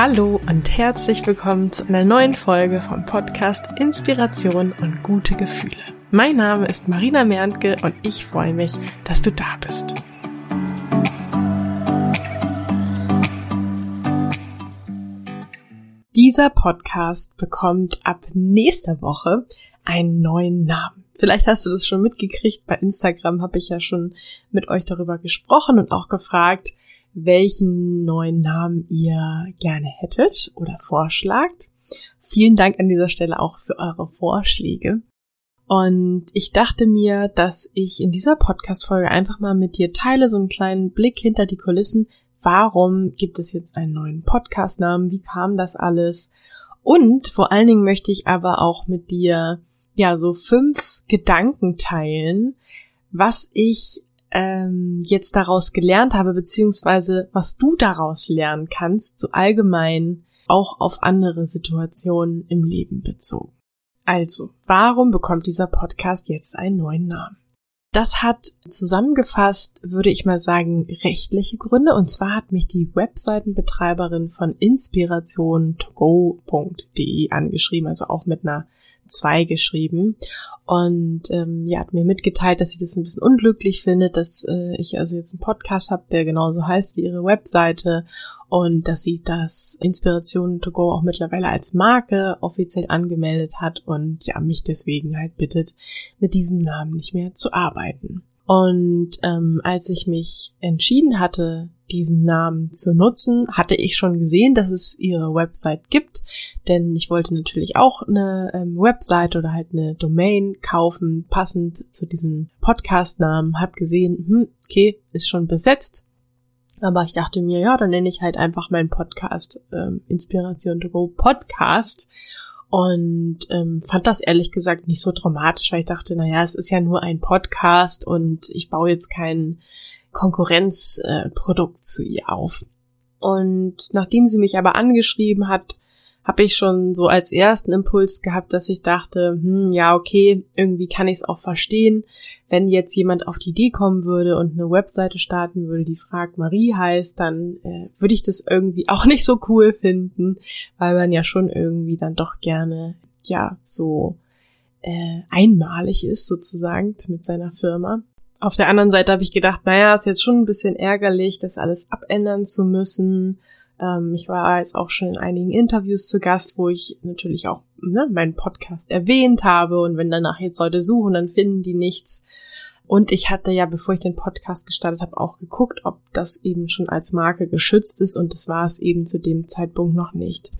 Hallo und herzlich willkommen zu einer neuen Folge vom Podcast Inspiration und gute Gefühle. Mein Name ist Marina Merntke und ich freue mich, dass du da bist. Dieser Podcast bekommt ab nächster Woche einen neuen Namen. Vielleicht hast du das schon mitgekriegt. Bei Instagram habe ich ja schon mit euch darüber gesprochen und auch gefragt, welchen neuen Namen ihr gerne hättet oder vorschlagt. Vielen Dank an dieser Stelle auch für eure Vorschläge. Und ich dachte mir, dass ich in dieser Podcast-Folge einfach mal mit dir teile, so einen kleinen Blick hinter die Kulissen. Warum gibt es jetzt einen neuen Podcast-Namen? Wie kam das alles? Und vor allen Dingen möchte ich aber auch mit dir, ja, so fünf Gedanken teilen, was ich ähm, jetzt daraus gelernt habe, beziehungsweise was du daraus lernen kannst, so allgemein auch auf andere Situationen im Leben bezogen. Also, warum bekommt dieser Podcast jetzt einen neuen Namen? Das hat zusammengefasst, würde ich mal sagen, rechtliche Gründe. Und zwar hat mich die Webseitenbetreiberin von inspirationtogo.de angeschrieben, also auch mit einer 2 geschrieben. Und ähm, ja, hat mir mitgeteilt, dass sie das ein bisschen unglücklich findet, dass äh, ich also jetzt einen Podcast habe, der genauso heißt wie ihre Webseite und dass sie das Inspiration to go auch mittlerweile als Marke offiziell angemeldet hat und ja, mich deswegen halt bittet, mit diesem Namen nicht mehr zu arbeiten. Und ähm, als ich mich entschieden hatte, diesen Namen zu nutzen, hatte ich schon gesehen, dass es ihre Website gibt, denn ich wollte natürlich auch eine ähm, Website oder halt eine Domain kaufen, passend zu diesem Podcast-Namen, hab gesehen, hm, okay, ist schon besetzt, aber ich dachte mir, ja, dann nenne ich halt einfach meinen Podcast ähm, Inspiration to Go Podcast. Und ähm, fand das ehrlich gesagt nicht so dramatisch, weil ich dachte, naja, es ist ja nur ein Podcast und ich baue jetzt kein Konkurrenzprodukt äh, zu ihr auf. Und nachdem sie mich aber angeschrieben hat, habe ich schon so als ersten Impuls gehabt, dass ich dachte, hm, ja, okay, irgendwie kann ich es auch verstehen, wenn jetzt jemand auf die Idee kommen würde und eine Webseite starten würde, die fragt Marie heißt, dann äh, würde ich das irgendwie auch nicht so cool finden, weil man ja schon irgendwie dann doch gerne, ja, so äh, einmalig ist sozusagen mit seiner Firma. Auf der anderen Seite habe ich gedacht, naja, ist jetzt schon ein bisschen ärgerlich, das alles abändern zu müssen ähm, ich war jetzt auch schon in einigen Interviews zu Gast, wo ich natürlich auch ne, meinen Podcast erwähnt habe und wenn danach jetzt Leute suchen, dann finden die nichts. Und ich hatte ja, bevor ich den Podcast gestartet habe, auch geguckt, ob das eben schon als Marke geschützt ist und das war es eben zu dem Zeitpunkt noch nicht.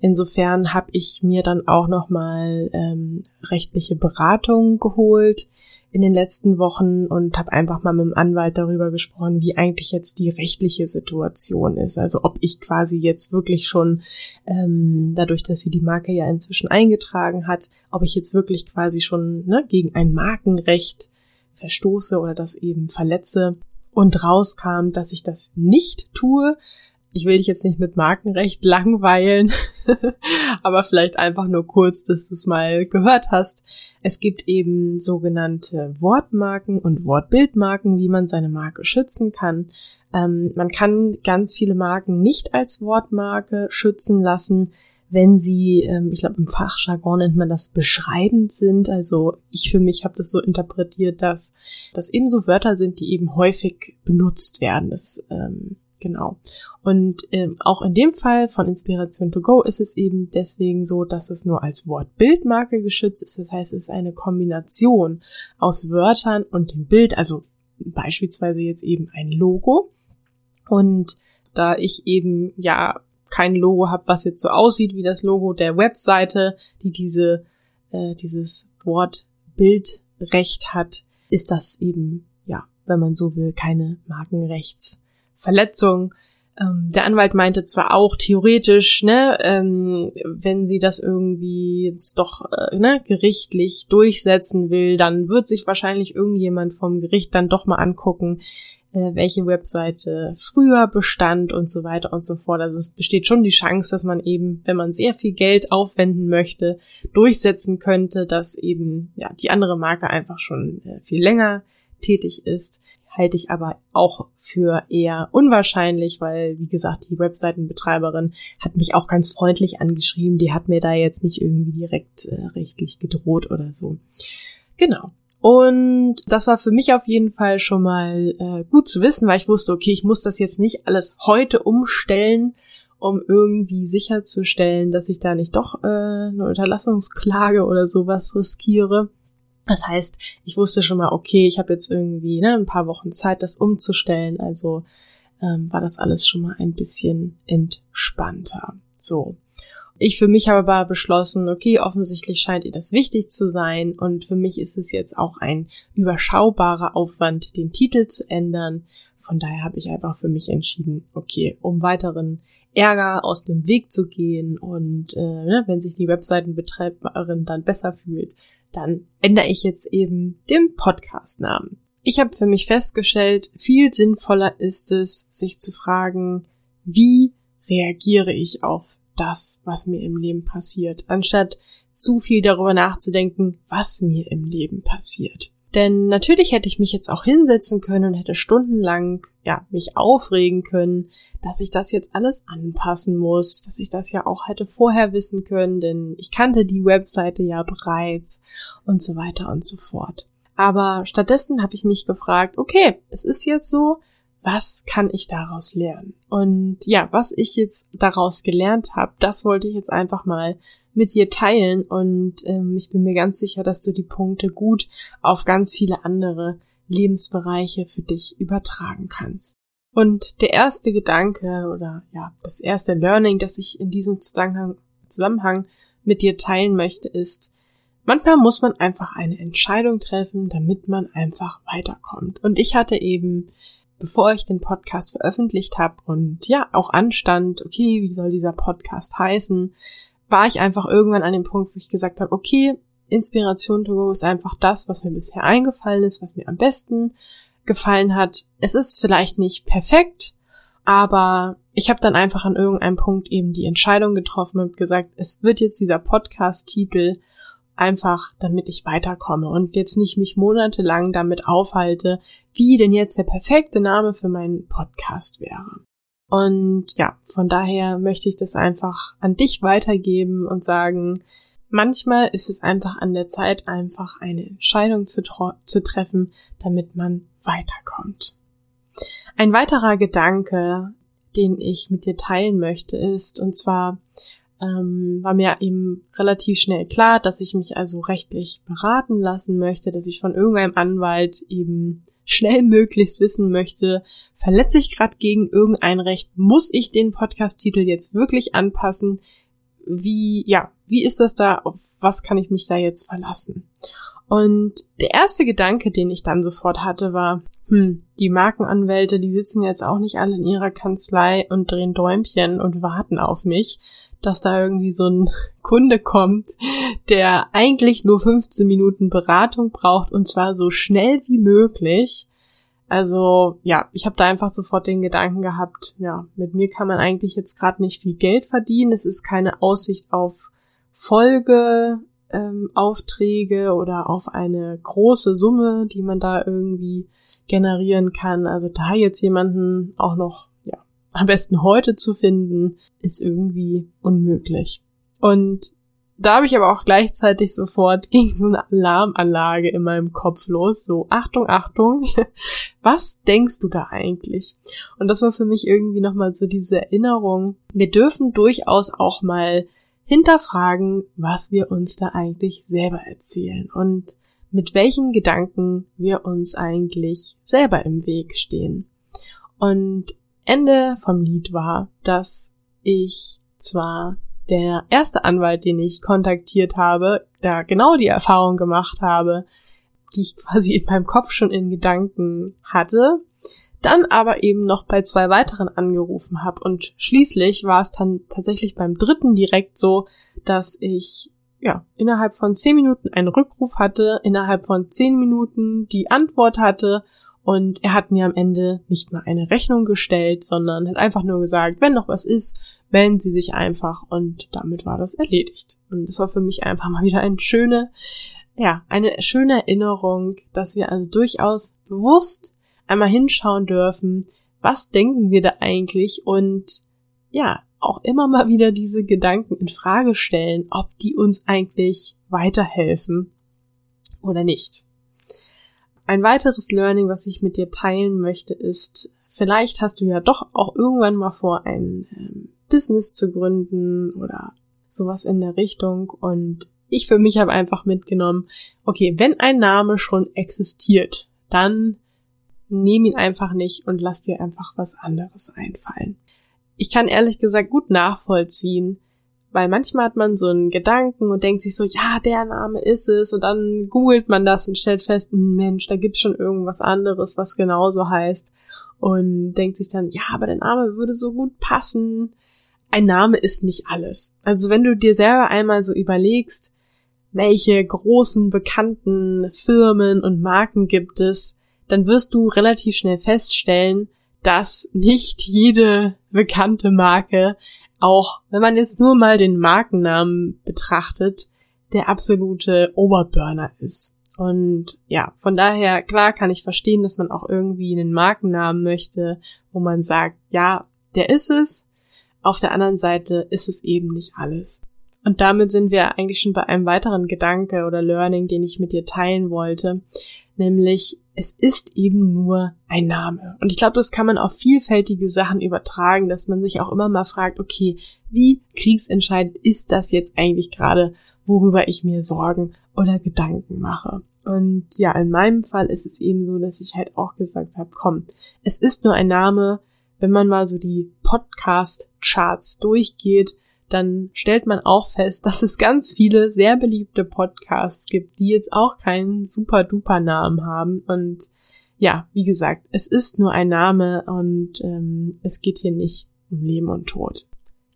Insofern habe ich mir dann auch nochmal ähm, rechtliche Beratung geholt in den letzten Wochen und habe einfach mal mit dem Anwalt darüber gesprochen, wie eigentlich jetzt die rechtliche Situation ist. Also ob ich quasi jetzt wirklich schon, ähm, dadurch, dass sie die Marke ja inzwischen eingetragen hat, ob ich jetzt wirklich quasi schon ne, gegen ein Markenrecht verstoße oder das eben verletze. Und rauskam, dass ich das nicht tue, ich will dich jetzt nicht mit Markenrecht langweilen, aber vielleicht einfach nur kurz, dass du es mal gehört hast. Es gibt eben sogenannte Wortmarken und Wortbildmarken, wie man seine Marke schützen kann. Ähm, man kann ganz viele Marken nicht als Wortmarke schützen lassen, wenn sie, ähm, ich glaube im Fachjargon nennt man das beschreibend sind. Also ich für mich habe das so interpretiert, dass das eben so Wörter sind, die eben häufig benutzt werden. Das ähm, Genau. Und ähm, auch in dem Fall von Inspiration to Go ist es eben deswegen so, dass es nur als Wortbildmarke geschützt ist. Das heißt, es ist eine Kombination aus Wörtern und dem Bild, also beispielsweise jetzt eben ein Logo. Und da ich eben ja kein Logo habe, was jetzt so aussieht wie das Logo der Webseite, die diese äh, dieses Wortbildrecht hat, ist das eben ja, wenn man so will, keine Markenrechts Verletzung. Ähm, der Anwalt meinte zwar auch theoretisch, ne, ähm, wenn sie das irgendwie jetzt doch äh, ne, gerichtlich durchsetzen will, dann wird sich wahrscheinlich irgendjemand vom Gericht dann doch mal angucken, äh, welche Webseite früher bestand und so weiter und so fort. Also es besteht schon die Chance, dass man eben, wenn man sehr viel Geld aufwenden möchte, durchsetzen könnte, dass eben ja die andere Marke einfach schon äh, viel länger tätig ist, halte ich aber auch für eher unwahrscheinlich, weil, wie gesagt, die Webseitenbetreiberin hat mich auch ganz freundlich angeschrieben. Die hat mir da jetzt nicht irgendwie direkt äh, rechtlich gedroht oder so. Genau. Und das war für mich auf jeden Fall schon mal äh, gut zu wissen, weil ich wusste, okay, ich muss das jetzt nicht alles heute umstellen, um irgendwie sicherzustellen, dass ich da nicht doch äh, eine Unterlassungsklage oder sowas riskiere. Das heißt, ich wusste schon mal, okay, ich habe jetzt irgendwie ne, ein paar Wochen Zeit, das umzustellen. Also ähm, war das alles schon mal ein bisschen entspannter. So. Ich für mich habe aber beschlossen, okay, offensichtlich scheint ihr das wichtig zu sein und für mich ist es jetzt auch ein überschaubarer Aufwand, den Titel zu ändern. Von daher habe ich einfach für mich entschieden, okay, um weiteren Ärger aus dem Weg zu gehen und äh, ne, wenn sich die Webseitenbetreiberin dann besser fühlt, dann ändere ich jetzt eben den Podcast-Namen. Ich habe für mich festgestellt, viel sinnvoller ist es, sich zu fragen, wie reagiere ich auf das, was mir im Leben passiert, anstatt zu viel darüber nachzudenken, was mir im Leben passiert. Denn natürlich hätte ich mich jetzt auch hinsetzen können und hätte stundenlang, ja, mich aufregen können, dass ich das jetzt alles anpassen muss, dass ich das ja auch hätte vorher wissen können, denn ich kannte die Webseite ja bereits und so weiter und so fort. Aber stattdessen habe ich mich gefragt, okay, es ist jetzt so, was kann ich daraus lernen? Und ja, was ich jetzt daraus gelernt habe, das wollte ich jetzt einfach mal mit dir teilen und ähm, ich bin mir ganz sicher, dass du die Punkte gut auf ganz viele andere Lebensbereiche für dich übertragen kannst. Und der erste Gedanke oder ja, das erste Learning, das ich in diesem Zusammenhang, Zusammenhang mit dir teilen möchte, ist, manchmal muss man einfach eine Entscheidung treffen, damit man einfach weiterkommt. Und ich hatte eben bevor ich den Podcast veröffentlicht habe und ja, auch anstand, okay, wie soll dieser Podcast heißen, war ich einfach irgendwann an dem Punkt, wo ich gesagt habe, okay, Inspiration to go ist einfach das, was mir bisher eingefallen ist, was mir am besten gefallen hat. Es ist vielleicht nicht perfekt, aber ich habe dann einfach an irgendeinem Punkt eben die Entscheidung getroffen und gesagt, es wird jetzt dieser Podcast-Titel einfach, damit ich weiterkomme und jetzt nicht mich monatelang damit aufhalte, wie denn jetzt der perfekte Name für meinen Podcast wäre. Und ja, von daher möchte ich das einfach an dich weitergeben und sagen, manchmal ist es einfach an der Zeit, einfach eine Entscheidung zu, zu treffen, damit man weiterkommt. Ein weiterer Gedanke, den ich mit dir teilen möchte, ist, und zwar ähm, war mir eben relativ schnell klar, dass ich mich also rechtlich beraten lassen möchte, dass ich von irgendeinem Anwalt eben schnell möglichst wissen möchte, verletze ich gerade gegen irgendein Recht, muss ich den Podcast-Titel jetzt wirklich anpassen? Wie, ja, wie ist das da? Auf was kann ich mich da jetzt verlassen? Und der erste Gedanke, den ich dann sofort hatte, war, hm, die Markenanwälte, die sitzen jetzt auch nicht alle in ihrer Kanzlei und drehen Däumchen und warten auf mich dass da irgendwie so ein Kunde kommt, der eigentlich nur 15 Minuten Beratung braucht und zwar so schnell wie möglich. Also ja, ich habe da einfach sofort den Gedanken gehabt, ja, mit mir kann man eigentlich jetzt gerade nicht viel Geld verdienen. Es ist keine Aussicht auf Folgeaufträge ähm, oder auf eine große Summe, die man da irgendwie generieren kann. Also da jetzt jemanden auch noch am besten heute zu finden, ist irgendwie unmöglich. Und da habe ich aber auch gleichzeitig sofort ging so eine Alarmanlage in meinem Kopf los. So, Achtung, Achtung, was denkst du da eigentlich? Und das war für mich irgendwie nochmal so diese Erinnerung. Wir dürfen durchaus auch mal hinterfragen, was wir uns da eigentlich selber erzählen und mit welchen Gedanken wir uns eigentlich selber im Weg stehen. Und Ende vom Lied war, dass ich zwar der erste Anwalt, den ich kontaktiert habe, da genau die Erfahrung gemacht habe, die ich quasi in meinem Kopf schon in Gedanken hatte, dann aber eben noch bei zwei weiteren angerufen habe und schließlich war es dann tatsächlich beim dritten direkt so, dass ich ja innerhalb von zehn Minuten einen Rückruf hatte, innerhalb von zehn Minuten die Antwort hatte und er hat mir am Ende nicht mal eine Rechnung gestellt, sondern hat einfach nur gesagt, wenn noch was ist, melden Sie sich einfach. Und damit war das erledigt. Und das war für mich einfach mal wieder eine schöne ja, eine schöne Erinnerung, dass wir also durchaus bewusst einmal hinschauen dürfen, was denken wir da eigentlich und ja, auch immer mal wieder diese Gedanken in Frage stellen, ob die uns eigentlich weiterhelfen oder nicht. Ein weiteres Learning, was ich mit dir teilen möchte, ist, vielleicht hast du ja doch auch irgendwann mal vor, ein ähm, Business zu gründen oder sowas in der Richtung. Und ich für mich habe einfach mitgenommen, okay, wenn ein Name schon existiert, dann nehm ihn einfach nicht und lass dir einfach was anderes einfallen. Ich kann ehrlich gesagt gut nachvollziehen, weil manchmal hat man so einen Gedanken und denkt sich so, ja, der Name ist es. Und dann googelt man das und stellt fest, hm, Mensch, da gibt's schon irgendwas anderes, was genauso heißt. Und denkt sich dann, ja, aber der Name würde so gut passen. Ein Name ist nicht alles. Also wenn du dir selber einmal so überlegst, welche großen bekannten Firmen und Marken gibt es, dann wirst du relativ schnell feststellen, dass nicht jede bekannte Marke auch, wenn man jetzt nur mal den Markennamen betrachtet, der absolute Oberburner ist. Und ja, von daher, klar kann ich verstehen, dass man auch irgendwie einen Markennamen möchte, wo man sagt, ja, der ist es. Auf der anderen Seite ist es eben nicht alles. Und damit sind wir eigentlich schon bei einem weiteren Gedanke oder Learning, den ich mit dir teilen wollte, nämlich es ist eben nur ein Name. Und ich glaube, das kann man auf vielfältige Sachen übertragen, dass man sich auch immer mal fragt, okay, wie kriegsentscheidend ist das jetzt eigentlich gerade, worüber ich mir Sorgen oder Gedanken mache? Und ja, in meinem Fall ist es eben so, dass ich halt auch gesagt habe, komm, es ist nur ein Name, wenn man mal so die Podcast-Charts durchgeht, dann stellt man auch fest, dass es ganz viele sehr beliebte Podcasts gibt, die jetzt auch keinen super duper Namen haben. Und ja, wie gesagt, es ist nur ein Name und ähm, es geht hier nicht um Leben und Tod.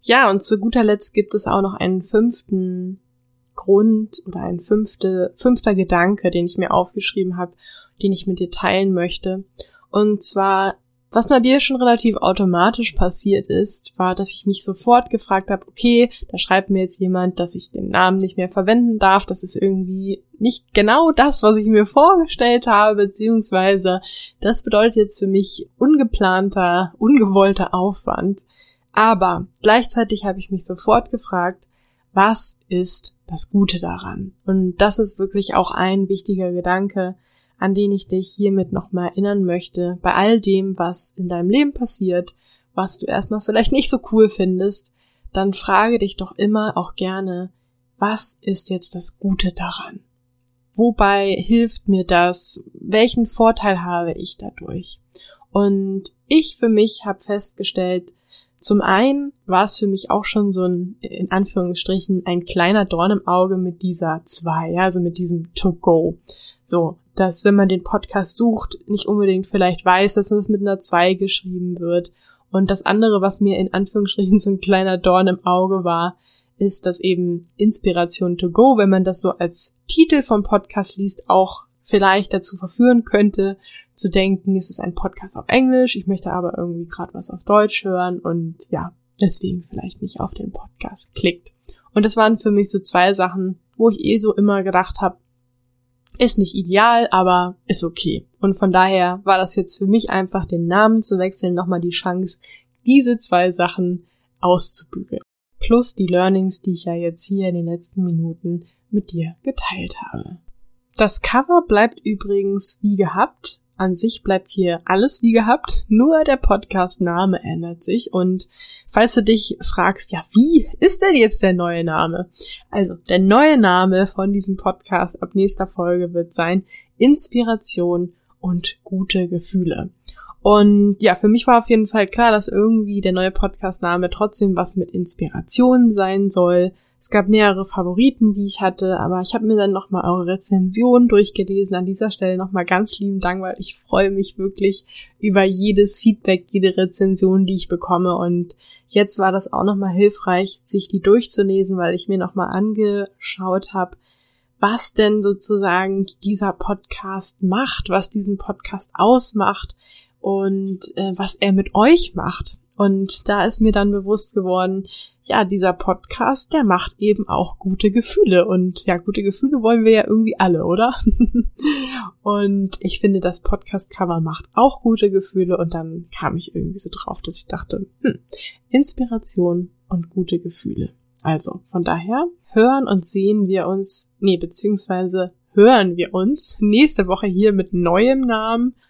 Ja, und zu guter Letzt gibt es auch noch einen fünften Grund oder ein fünfte, fünfter Gedanke, den ich mir aufgeschrieben habe, den ich mit dir teilen möchte. Und zwar was bei mir schon relativ automatisch passiert ist, war, dass ich mich sofort gefragt habe, okay, da schreibt mir jetzt jemand, dass ich den Namen nicht mehr verwenden darf. Das ist irgendwie nicht genau das, was ich mir vorgestellt habe, beziehungsweise das bedeutet jetzt für mich ungeplanter, ungewollter Aufwand. Aber gleichzeitig habe ich mich sofort gefragt, was ist das Gute daran? Und das ist wirklich auch ein wichtiger Gedanke, an den ich dich hiermit nochmal erinnern möchte, bei all dem, was in deinem Leben passiert, was du erstmal vielleicht nicht so cool findest, dann frage dich doch immer auch gerne, was ist jetzt das Gute daran? Wobei hilft mir das? Welchen Vorteil habe ich dadurch? Und ich für mich habe festgestellt, zum einen war es für mich auch schon so ein, in Anführungsstrichen, ein kleiner Dorn im Auge mit dieser zwei, ja, also mit diesem To Go. So, dass wenn man den Podcast sucht, nicht unbedingt vielleicht weiß, dass es mit einer 2 geschrieben wird. Und das andere, was mir in Anführungsstrichen so ein kleiner Dorn im Auge war, ist, dass eben Inspiration to go, wenn man das so als Titel vom Podcast liest, auch vielleicht dazu verführen könnte, zu denken, es ist ein Podcast auf Englisch, ich möchte aber irgendwie gerade was auf Deutsch hören und ja, deswegen vielleicht nicht auf den Podcast klickt. Und das waren für mich so zwei Sachen, wo ich eh so immer gedacht habe, ist nicht ideal, aber ist okay. Und von daher war das jetzt für mich einfach, den Namen zu wechseln, nochmal die Chance, diese zwei Sachen auszubügeln. Plus die Learnings, die ich ja jetzt hier in den letzten Minuten mit dir geteilt habe. Das Cover bleibt übrigens wie gehabt an sich bleibt hier alles wie gehabt, nur der Podcast-Name ändert sich. Und falls du dich fragst, ja, wie ist denn jetzt der neue Name? Also, der neue Name von diesem Podcast ab nächster Folge wird sein Inspiration und gute Gefühle. Und ja, für mich war auf jeden Fall klar, dass irgendwie der neue Podcast-Name trotzdem was mit Inspiration sein soll. Es gab mehrere Favoriten, die ich hatte, aber ich habe mir dann nochmal eure Rezension durchgelesen. An dieser Stelle nochmal ganz lieben Dank, weil ich freue mich wirklich über jedes Feedback, jede Rezension, die ich bekomme. Und jetzt war das auch nochmal hilfreich, sich die durchzulesen, weil ich mir nochmal angeschaut habe, was denn sozusagen dieser Podcast macht, was diesen Podcast ausmacht, und äh, was er mit euch macht. Und da ist mir dann bewusst geworden, ja, dieser Podcast, der macht eben auch gute Gefühle. Und ja, gute Gefühle wollen wir ja irgendwie alle, oder? und ich finde, das Podcast-Cover macht auch gute Gefühle. Und dann kam ich irgendwie so drauf, dass ich dachte, hm, Inspiration und gute Gefühle. Also, von daher hören und sehen wir uns, nee, beziehungsweise hören wir uns nächste Woche hier mit neuem Namen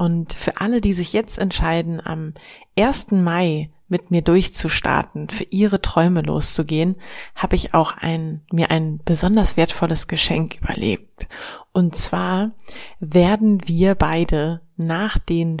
Und für alle, die sich jetzt entscheiden, am 1. Mai mit mir durchzustarten, für ihre Träume loszugehen, habe ich auch ein, mir ein besonders wertvolles Geschenk überlegt. Und zwar werden wir beide nach den